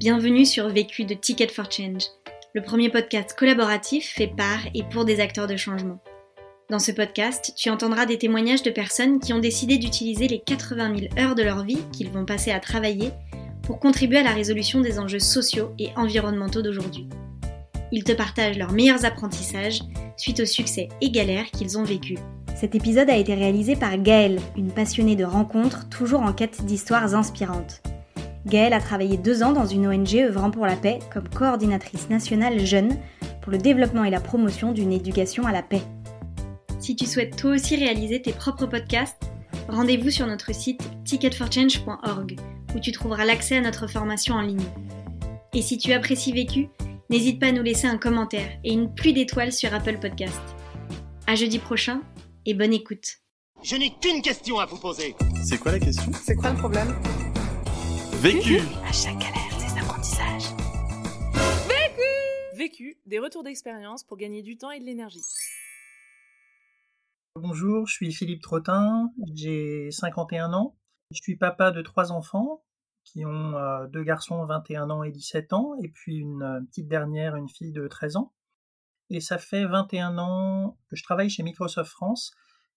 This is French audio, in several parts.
Bienvenue sur Vécu de Ticket for Change, le premier podcast collaboratif fait par et pour des acteurs de changement. Dans ce podcast, tu entendras des témoignages de personnes qui ont décidé d'utiliser les 80 000 heures de leur vie qu'ils vont passer à travailler pour contribuer à la résolution des enjeux sociaux et environnementaux d'aujourd'hui. Ils te partagent leurs meilleurs apprentissages suite aux succès et galères qu'ils ont vécus. Cet épisode a été réalisé par Gaëlle, une passionnée de rencontres toujours en quête d'histoires inspirantes. Gaëlle a travaillé deux ans dans une ONG œuvrant pour la paix comme coordinatrice nationale jeune pour le développement et la promotion d'une éducation à la paix. Si tu souhaites toi aussi réaliser tes propres podcasts, rendez-vous sur notre site ticketforchange.org où tu trouveras l'accès à notre formation en ligne. Et si tu apprécies Vécu, n'hésite pas à nous laisser un commentaire et une pluie d'étoiles sur Apple Podcast. À jeudi prochain et bonne écoute. Je n'ai qu'une question à vous poser. C'est quoi la question? C'est quoi le problème? Vécu À chaque galère, des apprentissages. Vécu, des retours d'expérience pour gagner du temps et de l'énergie. Bonjour, je suis Philippe Trottin, j'ai 51 ans. Je suis papa de trois enfants qui ont euh, deux garçons 21 ans et 17 ans, et puis une euh, petite dernière, une fille de 13 ans. Et ça fait 21 ans que je travaille chez Microsoft France,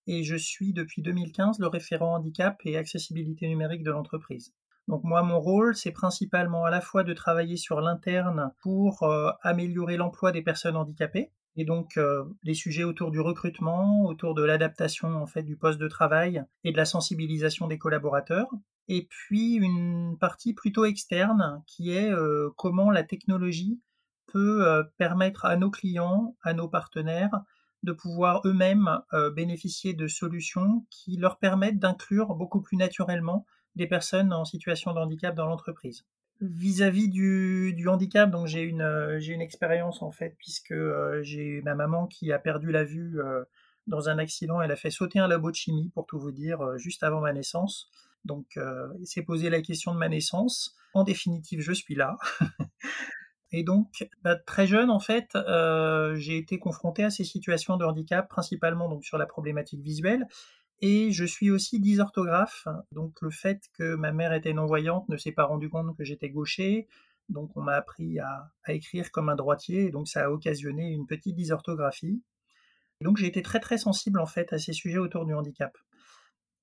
et je suis depuis 2015 le référent handicap et accessibilité numérique de l'entreprise. Donc moi, mon rôle, c'est principalement à la fois de travailler sur l'interne pour euh, améliorer l'emploi des personnes handicapées, et donc euh, les sujets autour du recrutement, autour de l'adaptation en fait du poste de travail et de la sensibilisation des collaborateurs. Et puis une partie plutôt externe qui est euh, comment la technologie peut permettre à nos clients, à nos partenaires, de pouvoir eux-mêmes bénéficier de solutions qui leur permettent d'inclure beaucoup plus naturellement des personnes en situation de handicap dans l'entreprise. Vis-à-vis du, handicap, donc j'ai une, euh, j'ai une expérience en fait, puisque euh, j'ai ma maman qui a perdu la vue euh, dans un accident. Elle a fait sauter un labo de chimie, pour tout vous dire, juste avant ma naissance. Donc, il s'est posé la question de ma naissance. En définitive, je suis là. Et donc, bah, très jeune, en fait, j'ai été confronté à ces situations de handicap, principalement donc sur la problématique visuelle, et je suis aussi dysorthographe, donc le fait que ma mère était non-voyante ne s'est pas rendu compte que j'étais gaucher, donc on m'a appris à, écrire comme un droitier, et donc ça a occasionné une petite dysorthographie. Donc j'ai été très très sensible en fait à ces sujets autour du handicap.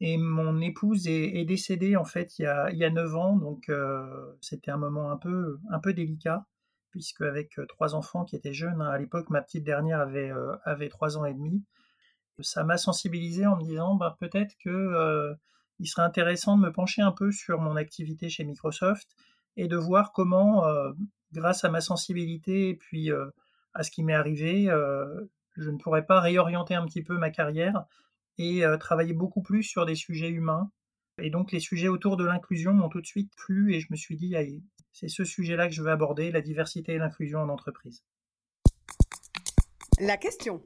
Et mon épouse est, décédée en fait il y a, il 9 ans, donc euh, c'était un moment un peu, un peu délicat, puisque avec euh, trois enfants qui étaient jeunes, hein, à l'époque ma petite dernière avait, euh, avait 3 ans et demi, ça m'a sensibilisé en me disant bah, peut-être que euh, il serait intéressant de me pencher un peu sur mon activité chez Microsoft et de voir comment, euh, grâce à ma sensibilité et puis euh, à ce qui m'est arrivé, je ne pourrais pas réorienter un petit peu ma carrière et travailler beaucoup plus sur des sujets humains. Et donc les sujets autour de l'inclusion m'ont tout de suite plu et je me suis dit, c'est ce sujet-là que je veux aborder, la diversité et l'inclusion en entreprise. La question.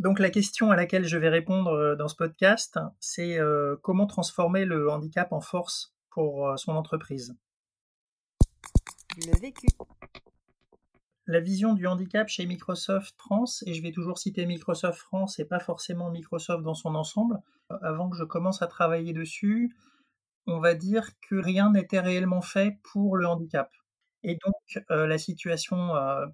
Donc la question à laquelle je vais répondre euh, dans ce podcast, c'est euh, comment transformer le handicap en force pour euh, son entreprise? Le vécu. La vision du handicap chez Microsoft France, et je vais toujours citer Microsoft France et pas forcément Microsoft dans son ensemble, avant que je commence à travailler dessus, on va dire que rien n'était réellement fait pour le handicap. Et donc la situation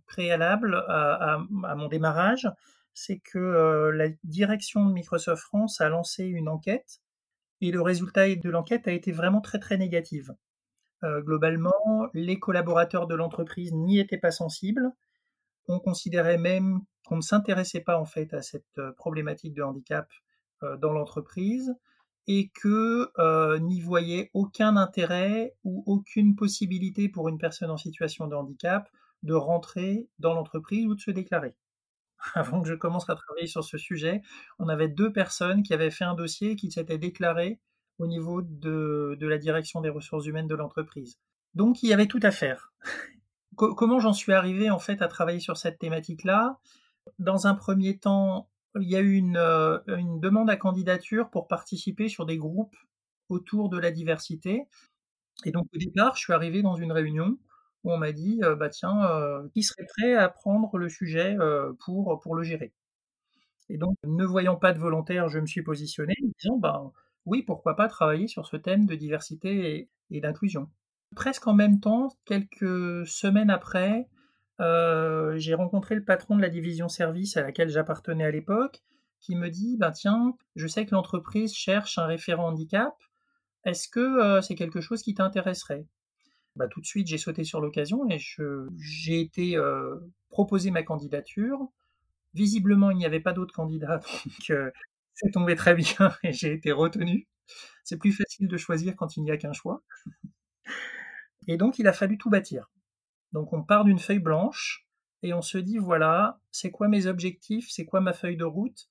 préalable à, mon démarrage, c'est que la direction de Microsoft France a lancé une enquête et le résultat de l'enquête a été vraiment très très négatif. globalement, les collaborateurs de l'entreprise n'y étaient pas sensibles. On considérait même qu'on ne s'intéressait pas en fait à cette problématique de handicap dans l'entreprise et que n'y voyait aucun intérêt ou aucune possibilité pour une personne en situation de handicap de rentrer dans l'entreprise ou de se déclarer. avant que je commence à travailler sur ce sujet, on avait deux personnes qui avaient fait un dossier qui s'étaient déclarées au niveau de, la direction des ressources humaines de l'entreprise. Donc il y avait tout à faire. Comment j'en suis arrivé en fait à travailler sur cette thématique-là? Dans un premier temps, il y a eu une, euh, une, demande à candidature pour participer sur des groupes autour de la diversité. Et donc au départ, je suis arrivé dans une réunion où on m'a dit bah tiens, qui serait prêt à prendre le sujet pour, le gérer? Et donc, ne voyant pas de volontaire, je me suis positionné en disant bah, oui, pourquoi pas travailler sur ce thème de diversité et, d'inclusion. Presque en même temps, quelques semaines après, j'ai rencontré le patron de la division service à laquelle j'appartenais à l'époque, qui me dit ben tiens, je sais que l'entreprise cherche un référent handicap. Est-ce que c'est quelque chose qui t'intéresserait? Bah, Tout de suite, j'ai sauté sur l'occasion et j'ai été euh, proposé ma candidature. Visiblement, il n'y avait pas d'autres candidats, donc c'est tombé très bien et j'ai été retenu. C'est plus facile de choisir quand il n'y a qu'un choix. Et donc, il a fallu tout bâtir. Donc, on part d'une feuille blanche et on se dit, voilà, c'est quoi mes objectifs, c'est quoi ma feuille de route?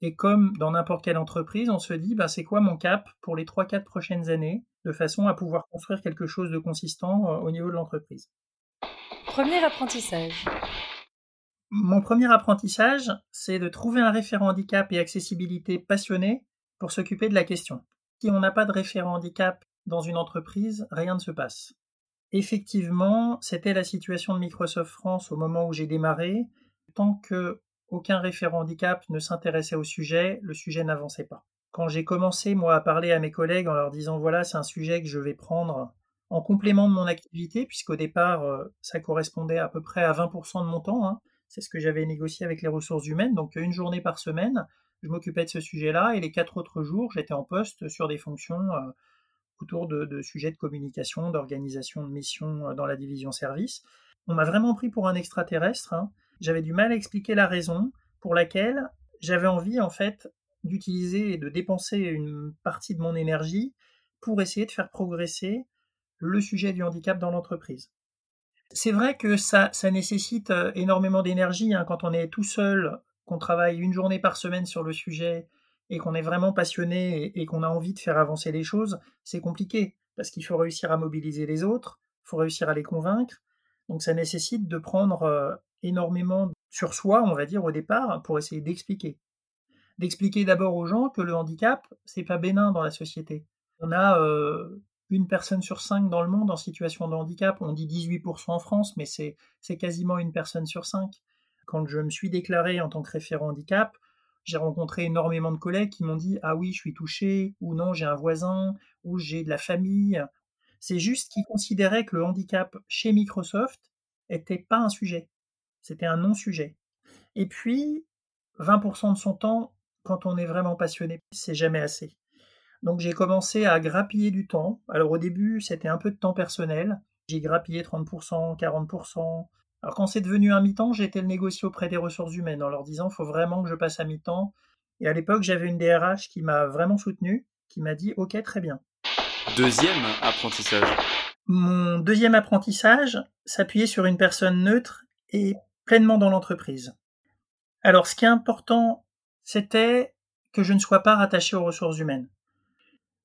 Et comme dans n'importe quelle entreprise, on se dit, ben, c'est quoi mon cap pour les 3-4 prochaines années, de façon à pouvoir construire quelque chose de consistant euh, au niveau de l'entreprise? Premier apprentissage. Mon premier apprentissage, c'est de trouver un référent handicap et accessibilité passionné pour s'occuper de la question. Si on n'a pas de référent handicap dans une entreprise, rien ne se passe. Effectivement, c'était la situation de Microsoft France au moment où j'ai démarré. Tant que aucun référent handicap ne s'intéressait au sujet, le sujet n'avançait pas. Quand j'ai commencé, moi, à parler à mes collègues en leur disant voilà, c'est un sujet que je vais prendre en complément de mon activité, puisqu'au départ, euh, ça correspondait à peu près à 20% de mon temps. Hein. C'est ce que j'avais négocié avec les ressources humaines. Donc, une journée par semaine, je m'occupais de ce sujet-là, et les quatre autres jours, j'étais en poste sur des fonctions euh, autour de, sujets de communication, d'organisation de missions euh, dans la division service. On m'a vraiment pris pour un extraterrestre. Hein. J'avais du mal à expliquer la raison pour laquelle j'avais envie en fait d'utiliser et de dépenser une partie de mon énergie pour essayer de faire progresser le sujet du handicap dans l'entreprise. C'est vrai que ça, nécessite euh, énormément d'énergie hein, quand on est tout seul, qu'on travaille une journée par semaine sur le sujet et qu'on est vraiment passionné et, qu'on a envie de faire avancer les choses, c'est compliqué parce qu'il faut réussir à mobiliser les autres, il faut réussir à les convaincre. Donc ça nécessite de prendre euh, énormément sur soi, on va dire au départ, pour essayer d'expliquer. D'expliquer d'abord aux gens que le handicap, c'est pas bénin dans la société. On a euh, une personne sur cinq dans le monde en situation de handicap. On dit 18% en France, mais c'est quasiment une personne sur cinq. Quand je me suis déclaré en tant que référent handicap, j'ai rencontré énormément de collègues qui m'ont dit Ah oui, je suis touché, ou non, j'ai un voisin, ou j'ai de la famille. C'est juste qu'ils considéraient que le handicap chez Microsoft n'était pas un sujet. C'était un non-sujet. Et puis, 20% de son temps, quand on est vraiment passionné, c'est jamais assez. Donc j'ai commencé à grappiller du temps. Alors au début, c'était un peu de temps personnel. J'ai grappillé 30%, 40%, alors quand c'est devenu un mi-temps, j'ai été le négocier auprès des ressources humaines en leur disant il faut vraiment que je passe à mi-temps. Et à l'époque, j'avais une DRH qui m'a vraiment soutenu, qui m'a dit ok très bien. Deuxième apprentissage. Mon deuxième apprentissage s'appuyait sur une personne neutre et pleinement dans l'entreprise. Alors ce qui est important, c'était que je ne sois pas rattaché aux ressources humaines.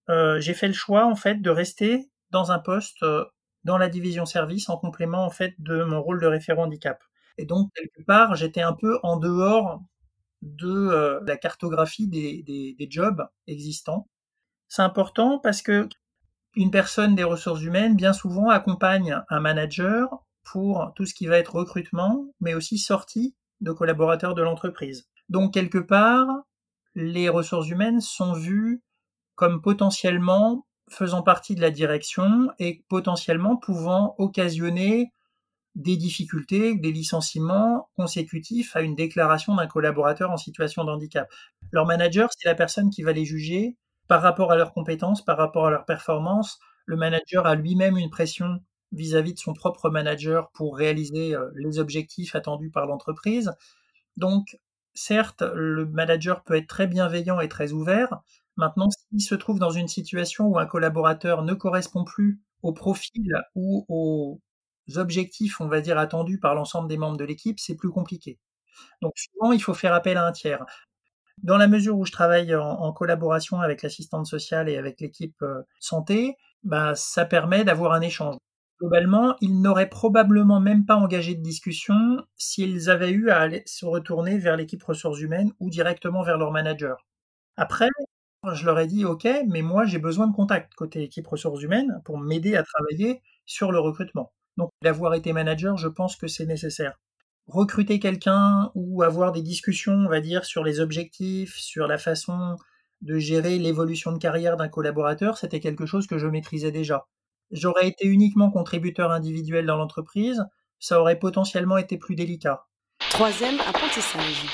Euh, j'ai fait le choix en fait de rester dans un poste euh, dans la division service en complément en fait de mon rôle de référent handicap. Et donc quelque part, j'étais un peu en dehors de euh, la cartographie des, des, jobs existants. C'est important parce que une personne des ressources humaines bien souvent accompagne un manager pour tout ce qui va être recrutement, mais aussi sortie de collaborateurs de l'entreprise. Donc quelque part, les ressources humaines sont vues comme potentiellement faisant partie de la direction et potentiellement pouvant occasionner des difficultés, des licenciements consécutifs à une déclaration d'un collaborateur en situation de handicap. Leur manager, c'est la personne qui va les juger par rapport à leurs compétences, par rapport à leurs performances. Le manager a lui-même une pression vis-à-vis de son propre manager pour réaliser euh, les objectifs attendus par l'entreprise. Donc, certes, le manager peut être très bienveillant et très ouvert, Maintenant, s'il se trouve dans une situation où un collaborateur ne correspond plus au profil ou aux objectifs, on va dire, attendus par l'ensemble des membres de l'équipe, c'est plus compliqué. Donc souvent, il faut faire appel à un tiers. Dans la mesure où je travaille en, collaboration avec l'assistante sociale et avec l'équipe euh, santé, bah, ça permet d'avoir un échange. Globalement, ils n'auraient probablement même pas engagé de discussion s'ils avaient eu à se retourner vers l'équipe ressources humaines ou directement vers leur manager. Après, je leur ai dit OK, mais moi j'ai besoin de contact côté équipe ressources humaines pour m'aider à travailler sur le recrutement. Donc d'avoir été manager, je pense que c'est nécessaire. Recruter quelqu'un ou avoir des discussions, on va dire, sur les objectifs, sur la façon de gérer l'évolution de carrière d'un collaborateur, c'était quelque chose que je maîtrisais déjà. J'aurais été uniquement contributeur individuel dans l'entreprise, ça aurait potentiellement été plus délicat. Troisième apprentissage.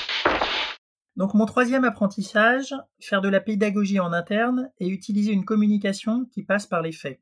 Donc mon troisième apprentissage, faire de la pédagogie en interne et utiliser une communication qui passe par les faits.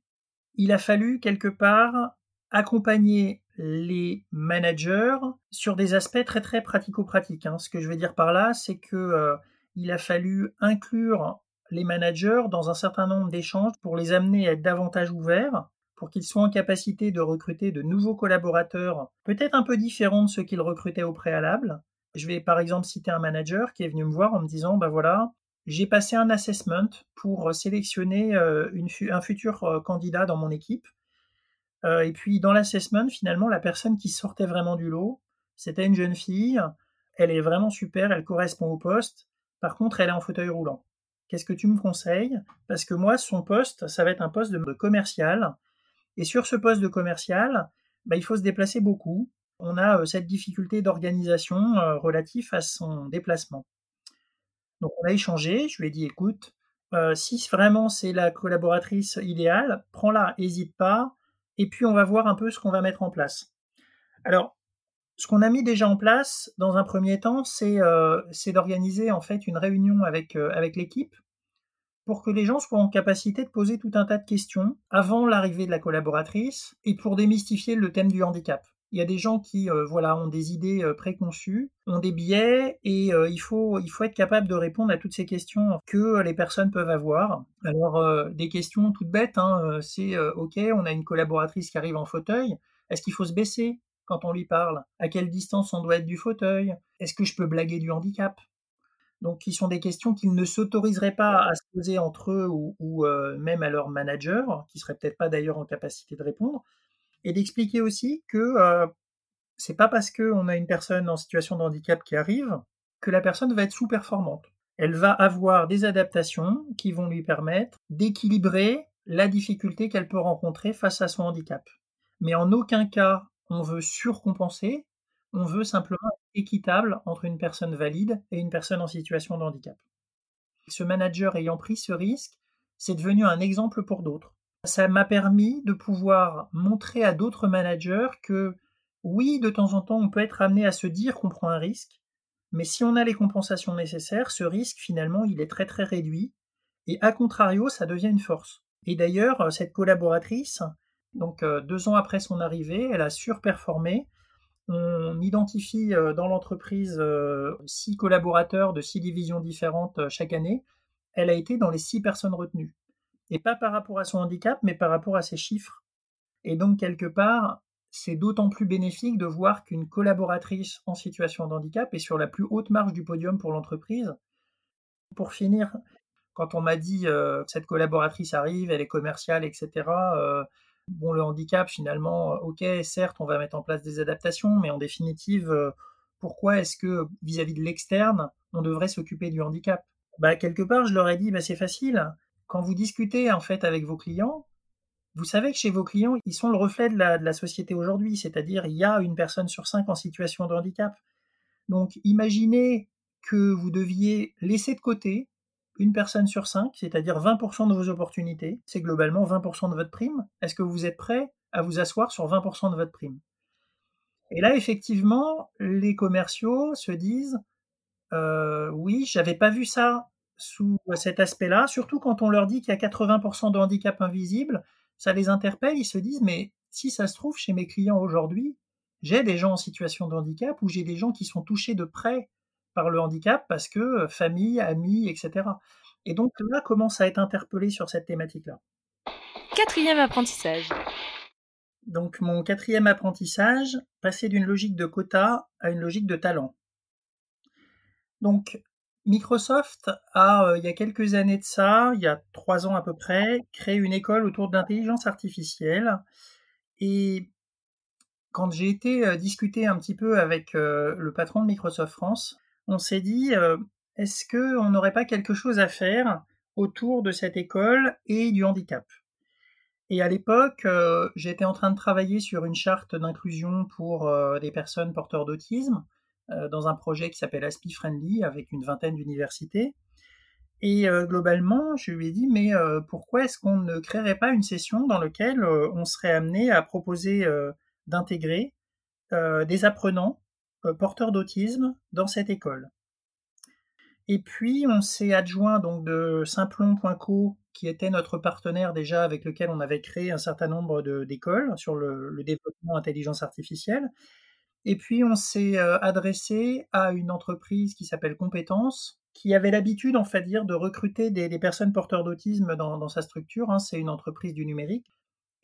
Il a fallu quelque part accompagner les managers sur des aspects très très pratico-pratiques. Hein. Ce que je veux dire par là, c'est que euh, il a fallu inclure les managers dans un certain nombre d'échanges pour les amener à être davantage ouverts, pour qu'ils soient en capacité de recruter de nouveaux collaborateurs, peut-être un peu différents de ceux qu'ils recrutaient au préalable. Je vais par exemple citer un manager qui est venu me voir en me disant, ben voilà, j'ai passé un assessment pour sélectionner euh, un futur euh, candidat dans mon équipe. Euh, et puis dans l'assessment, finalement, la personne qui sortait vraiment du lot, c'était une jeune fille. Elle est vraiment super, elle correspond au poste. Par contre, elle est en fauteuil roulant. Qu'est-ce que tu me conseilles? Parce que moi, son poste, ça va être un poste de commercial. Et sur ce poste de commercial, bah, il faut se déplacer beaucoup. On a euh, cette difficulté d'organisation euh, relative à son déplacement. Donc on a échangé, je lui ai dit écoute, si vraiment c'est la collaboratrice idéale, prends-la, hésite pas, et puis on va voir un peu ce qu'on va mettre en place. Alors, ce qu'on a mis déjà en place dans un premier temps, c'est euh, d'organiser en fait une réunion avec, euh, avec l'équipe pour que les gens soient en capacité de poser tout un tas de questions avant l'arrivée de la collaboratrice et pour démystifier le thème du handicap. Il y a des gens qui euh, voilà, ont des idées préconçues, ont des biais, et il, faut, il faut être capable de répondre à toutes ces questions que les personnes peuvent avoir. Alors, des questions toutes bêtes, hein, c'est OK, on a une collaboratrice qui arrive en fauteuil, est-ce qu'il faut se baisser? Quand on lui parle À quelle distance on doit être du fauteuil? Est-ce que je peux blaguer du handicap? Donc, qui sont des questions qu'ils ne s'autoriseraient pas à se poser entre eux ou, ou même à leur manager, qui serait peut-être pas d'ailleurs en capacité de répondre et d'expliquer aussi que euh, c'est pas parce qu'on a une personne en situation de handicap qui arrive que la personne va être sous-performante. Elle va avoir des adaptations qui vont lui permettre d'équilibrer la difficulté qu'elle peut rencontrer face à son handicap. Mais en aucun cas on veut surcompenser, on veut simplement être équitable entre une personne valide et une personne en situation de handicap. Ce manager ayant pris ce risque, c'est devenu un exemple pour d'autres ça m'a permis de pouvoir montrer à d'autres managers que oui, de temps en temps, on peut être amené à se dire qu'on prend un risque, mais si on a les compensations nécessaires, ce risque, finalement, il est très très réduit, et à contrario, ça devient une force. Et d'ailleurs, cette collaboratrice, donc euh, deux ans après son arrivée, elle a surperformé. On identifie euh, dans l'entreprise euh, six collaborateurs de six divisions différentes chaque année. Elle a été dans les six personnes retenues et pas par rapport à son handicap, mais par rapport à ses chiffres. Et donc, quelque part, c'est d'autant plus bénéfique de voir qu'une collaboratrice en situation de handicap est sur la plus haute marge du podium pour l'entreprise. Pour finir, quand on m'a dit euh, cette collaboratrice arrive, elle est commerciale, etc. bon, le handicap, finalement, euh, ok, certes, on va mettre en place des adaptations, mais en définitive, pourquoi est-ce que vis-à-vis de l'externe, on devrait s'occuper du handicap? Bah, Quelque part, je leur ai dit, bah, c'est facile. Quand vous discutez en fait avec vos clients, vous savez que chez vos clients, ils sont le reflet de la, société aujourd'hui, c'est-à-dire il y a une personne sur cinq en situation de handicap. Donc imaginez que vous deviez laisser de côté une personne sur cinq, c'est-à-dire 20% de vos opportunités, c'est globalement 20% de votre prime. Est-ce que vous êtes prêt à vous asseoir sur 20% de votre prime? Et là, effectivement, les commerciaux se disent euh, oui, j'avais pas vu ça sous cet aspect-là, surtout quand on leur dit qu'il y a 80% de handicap invisible, ça les interpelle, ils se disent mais si ça se trouve chez mes clients aujourd'hui, j'ai des gens en situation de handicap ou j'ai des gens qui sont touchés de près par le handicap parce que famille, amis, etc. Et donc là commence à être interpellé sur cette thématique-là? Quatrième apprentissage. Donc mon quatrième apprentissage, passer d'une logique de quota à une logique de talent. Donc Microsoft a, il y a quelques années de ça, il y a trois ans à peu près, créé une école autour de l'intelligence artificielle. Et quand j'ai été discuter un petit peu avec le patron de Microsoft France, on s'est dit est-ce qu'on n'aurait pas quelque chose à faire autour de cette école et du handicap? Et à l'époque, j'étais en train de travailler sur une charte d'inclusion pour des personnes porteurs d'autisme. Euh, dans un projet qui s'appelle ASPI Friendly avec une vingtaine d'universités. Et euh, globalement, je lui ai dit, mais euh, pourquoi est-ce qu'on ne créerait pas une session dans laquelle euh, on serait amené à proposer d'intégrer des apprenants porteurs d'autisme dans cette école Et puis, on s'est adjoint donc de Simplon.co, qui était notre partenaire déjà avec lequel on avait créé un certain nombre d'écoles sur le, développement intelligence artificielle. Et puis, on s'est adressé à une entreprise qui s'appelle Compétences, qui avait l'habitude, en fait, dire, de recruter des, personnes porteurs d'autisme dans, sa structure. Hein, c'est une entreprise du numérique.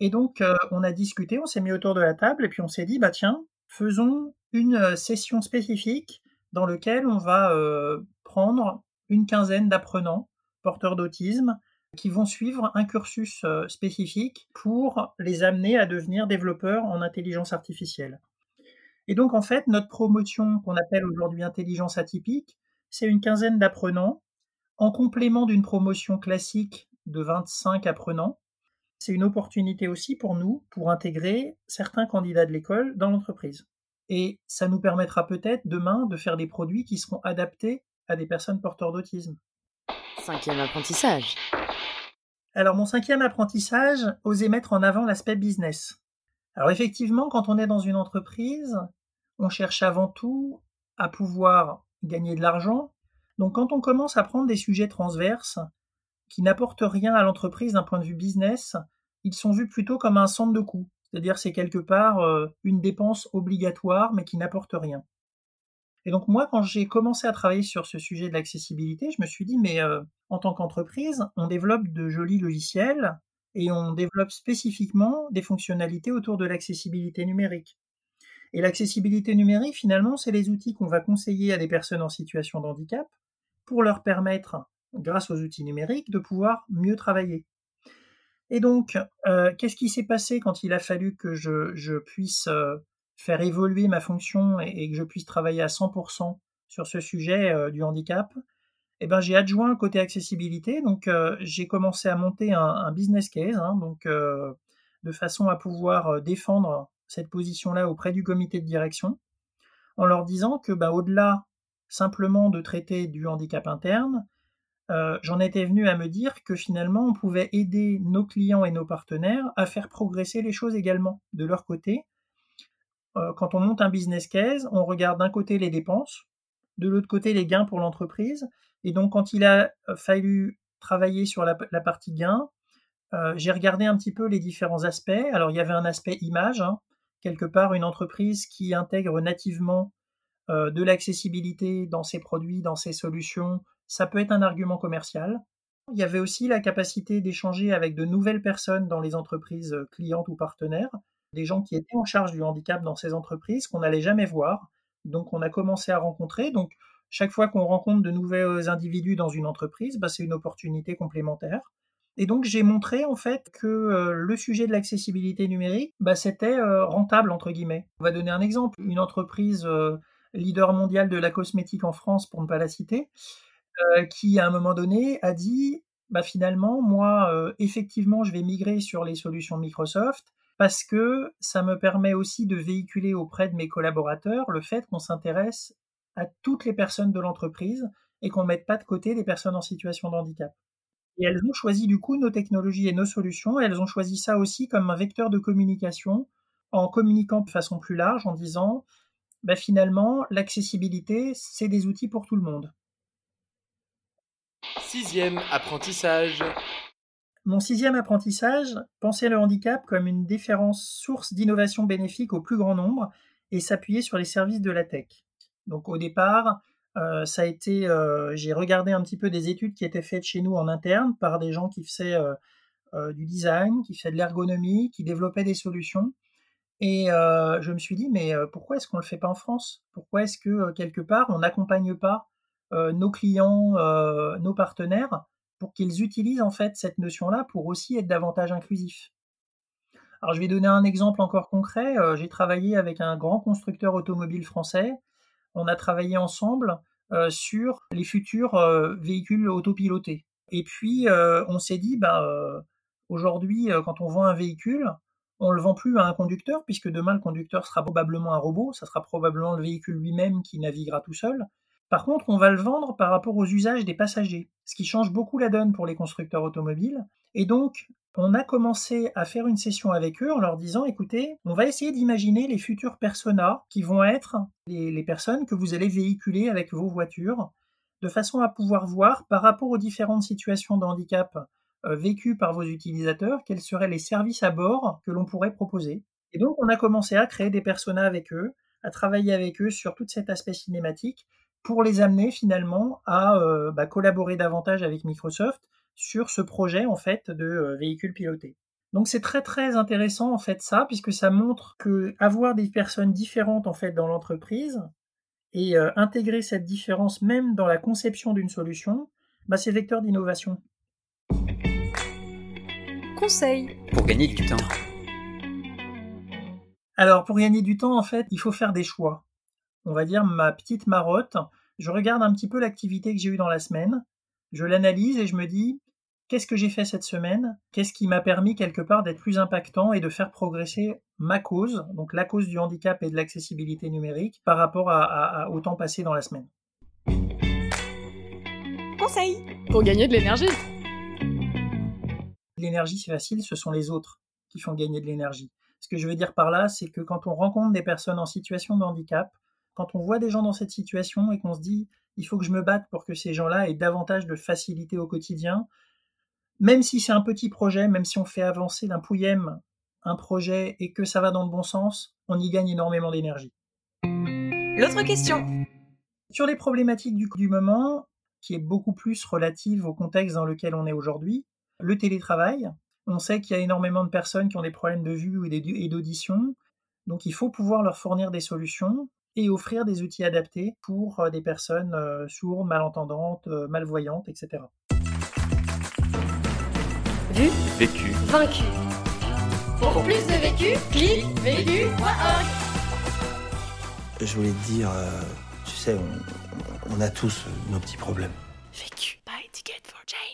Et donc, euh, on a discuté, on s'est mis autour de la table et puis on s'est dit, bah tiens, faisons une euh, session spécifique dans laquelle on va euh, prendre une quinzaine d'apprenants porteurs d'autisme qui vont suivre un cursus spécifique pour les amener à devenir développeurs en intelligence artificielle. Et donc, en fait, notre promotion qu'on appelle aujourd'hui intelligence atypique, c'est une quinzaine d'apprenants, en complément d'une promotion classique de 25 apprenants. C'est une opportunité aussi pour nous pour intégrer certains candidats de l'école dans l'entreprise. Et ça nous permettra peut-être demain de faire des produits qui seront adaptés à des personnes porteurs d'autisme. Cinquième apprentissage. Alors mon cinquième apprentissage, oser mettre en avant l'aspect business. Alors effectivement, quand on est dans une entreprise, on cherche avant tout à pouvoir gagner de l'argent. Donc quand on commence à prendre des sujets transverses qui n'apportent rien à l'entreprise d'un point de vue business, ils sont vus plutôt comme un centre de coût. C'est-à-dire c'est quelque part euh, une dépense obligatoire mais qui n'apporte rien. Et donc moi, quand j'ai commencé à travailler sur ce sujet de l'accessibilité, je me suis dit, mais euh, en tant qu'entreprise, on développe de jolis logiciels et on développe spécifiquement des fonctionnalités autour de l'accessibilité numérique. Et l'accessibilité numérique, finalement, c'est les outils qu'on va conseiller à des personnes en situation de handicap pour leur permettre, grâce aux outils numériques, de pouvoir mieux travailler. Et donc, euh, qu'est-ce qui s'est passé quand il a fallu que je, puisse euh, faire évoluer ma fonction et, que je puisse travailler à 100% sur ce sujet euh, du handicap? Eh ben, j'ai adjoint le côté accessibilité, donc j'ai commencé à monter un, business case, hein, donc de façon à pouvoir défendre cette position-là auprès du comité de direction, en leur disant que bah, au-delà simplement de traiter du handicap interne, euh, j'en étais venu à me dire que finalement on pouvait aider nos clients et nos partenaires à faire progresser les choses également de leur côté. Euh, quand on monte un business case, on regarde d'un côté les dépenses, de l'autre côté les gains pour l'entreprise. Et donc quand il a euh, fallu travailler sur la, partie gains, j'ai regardé un petit peu les différents aspects. Alors il y avait un aspect image, hein quelque part une entreprise qui intègre nativement de l'accessibilité dans ses produits, dans ses solutions, ça peut être un argument commercial. Il y avait aussi la capacité d'échanger avec de nouvelles personnes dans les entreprises euh, clientes ou partenaires, des gens qui étaient en charge du handicap dans ces entreprises qu'on n'allait jamais voir. Donc on a commencé à rencontrer. Donc chaque fois qu'on rencontre de nouveaux individus dans une entreprise, bah, c'est une opportunité complémentaire. Et donc j'ai montré en fait que euh, le sujet de l'accessibilité numérique, bah, c'était euh, rentable entre guillemets. On va donner un exemple. Une entreprise leader mondial de la cosmétique en France, pour ne pas la citer, qui à un moment donné a dit, bah, finalement moi effectivement je vais migrer sur les solutions Microsoft parce que ça me permet aussi de véhiculer auprès de mes collaborateurs le fait qu'on s'intéresse à toutes les personnes de l'entreprise et qu'on ne mette pas de côté les personnes en situation de handicap. Et elles ont choisi du coup nos technologies et nos solutions. elles ont choisi ça aussi comme un vecteur de communication en communiquant de façon plus large, en disant bah, finalement, l'accessibilité, c'est des outils pour tout le monde. Sixième apprentissage. Mon sixième apprentissage, penser le handicap comme une différence source d'innovation bénéfique au plus grand nombre et s'appuyer sur les services de la tech. Donc au départ, euh, ça a été, euh, j'ai regardé un petit peu des études qui étaient faites chez nous en interne par des gens qui faisaient euh, du design, qui faisaient de l'ergonomie, qui développaient des solutions. Et je me suis dit, mais pourquoi est-ce qu'on ne le fait pas en France? Pourquoi est-ce que quelque part on n'accompagne pas nos clients, nos partenaires, pour qu'ils utilisent en fait cette notion-là pour aussi être davantage inclusifs Alors je vais donner un exemple encore concret. j'ai travaillé avec un grand constructeur automobile français on a travaillé ensemble euh, sur les futurs euh, véhicules autopilotés. Et puis, euh, on s'est dit, bah, aujourd'hui, quand on vend un véhicule, on ne le vend plus à un conducteur, puisque demain, le conducteur sera probablement un robot, ça sera probablement le véhicule lui-même qui naviguera tout seul. Par contre, on va le vendre par rapport aux usages des passagers, ce qui change beaucoup la donne pour les constructeurs automobiles. Et donc, on a commencé à faire une session avec eux en leur disant, écoutez, on va essayer d'imaginer les futurs personas qui vont être les, personnes que vous allez véhiculer avec vos voitures, de façon à pouvoir voir par rapport aux différentes situations de handicap euh, vécues par vos utilisateurs, quels seraient les services à bord que l'on pourrait proposer. Et donc, on a commencé à créer des personas avec eux, à travailler avec eux sur tout cet aspect cinématique pour les amener finalement à euh, bah, collaborer davantage avec Microsoft sur ce projet en fait de euh, véhicule piloté. Donc c'est très très intéressant en fait ça puisque ça montre que avoir des personnes différentes en fait dans l'entreprise et euh, intégrer cette différence même dans la conception d'une solution, bah, c'est vecteur d'innovation. Conseil pour gagner du temps. Alors pour gagner du temps en fait, il faut faire des choix. On va dire ma petite marotte, je regarde un petit peu l'activité que j'ai eue dans la semaine, je l'analyse et je me dis qu'est-ce que j'ai fait cette semaine, qu'est-ce qui m'a permis quelque part d'être plus impactant et de faire progresser ma cause, donc la cause du handicap et de l'accessibilité numérique, par rapport à, au temps passé dans la semaine? Conseil pour gagner de l'énergie. L'énergie, c'est facile, ce sont les autres qui font gagner de l'énergie. Ce que je veux dire par là, c'est que quand on rencontre des personnes en situation de handicap, quand on voit des gens dans cette situation et qu'on se dit il faut que je me batte pour que ces gens-là aient davantage de facilité au quotidien, même si c'est un petit projet, même si on fait avancer d'un pouillème un projet et que ça va dans le bon sens, on y gagne énormément d'énergie. L'autre question. Sur les problématiques du, du moment, qui est beaucoup plus relative au contexte dans lequel on est aujourd'hui, le télétravail. On sait qu'il y a énormément de personnes qui ont des problèmes de vue et d'audition, donc il faut pouvoir leur fournir des solutions et offrir des outils adaptés pour euh, des personnes euh, sourdes, malentendantes, euh, malvoyantes, etc. Vu, vécu, vaincu. Pour plus de vécu, clique vécu.org. Je voulais te dire, tu sais, on, on, a tous nos petits problèmes. Vécu. Buy ticket for change.